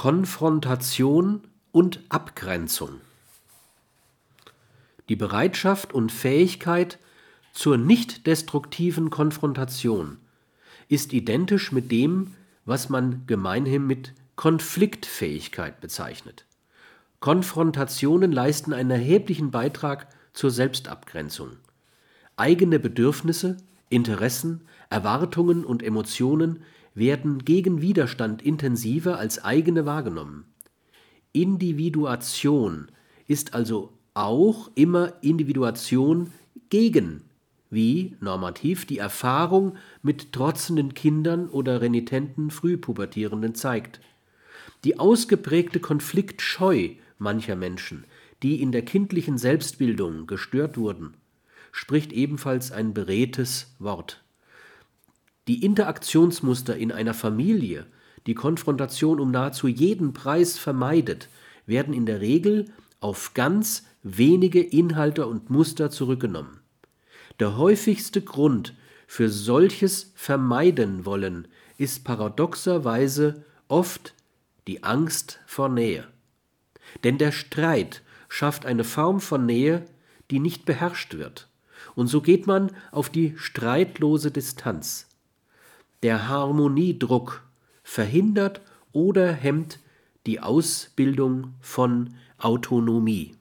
Konfrontation und Abgrenzung. Die Bereitschaft und Fähigkeit zur nicht destruktiven Konfrontation ist identisch mit dem, was man gemeinhin mit Konfliktfähigkeit bezeichnet. Konfrontationen leisten einen erheblichen Beitrag zur Selbstabgrenzung. Eigene Bedürfnisse, Interessen, Erwartungen und Emotionen werden gegen Widerstand intensiver als eigene wahrgenommen. Individuation ist also auch immer Individuation gegen, wie normativ die Erfahrung mit trotzenden Kindern oder renitenten Frühpubertierenden zeigt. Die ausgeprägte Konfliktscheu mancher Menschen, die in der kindlichen Selbstbildung gestört wurden, spricht ebenfalls ein beredtes Wort. Die Interaktionsmuster in einer Familie, die Konfrontation um nahezu jeden Preis vermeidet, werden in der Regel auf ganz wenige Inhalte und Muster zurückgenommen. Der häufigste Grund für solches Vermeiden wollen ist paradoxerweise oft die Angst vor Nähe. Denn der Streit schafft eine Form von Nähe, die nicht beherrscht wird. Und so geht man auf die streitlose Distanz. Der Harmoniedruck verhindert oder hemmt die Ausbildung von Autonomie.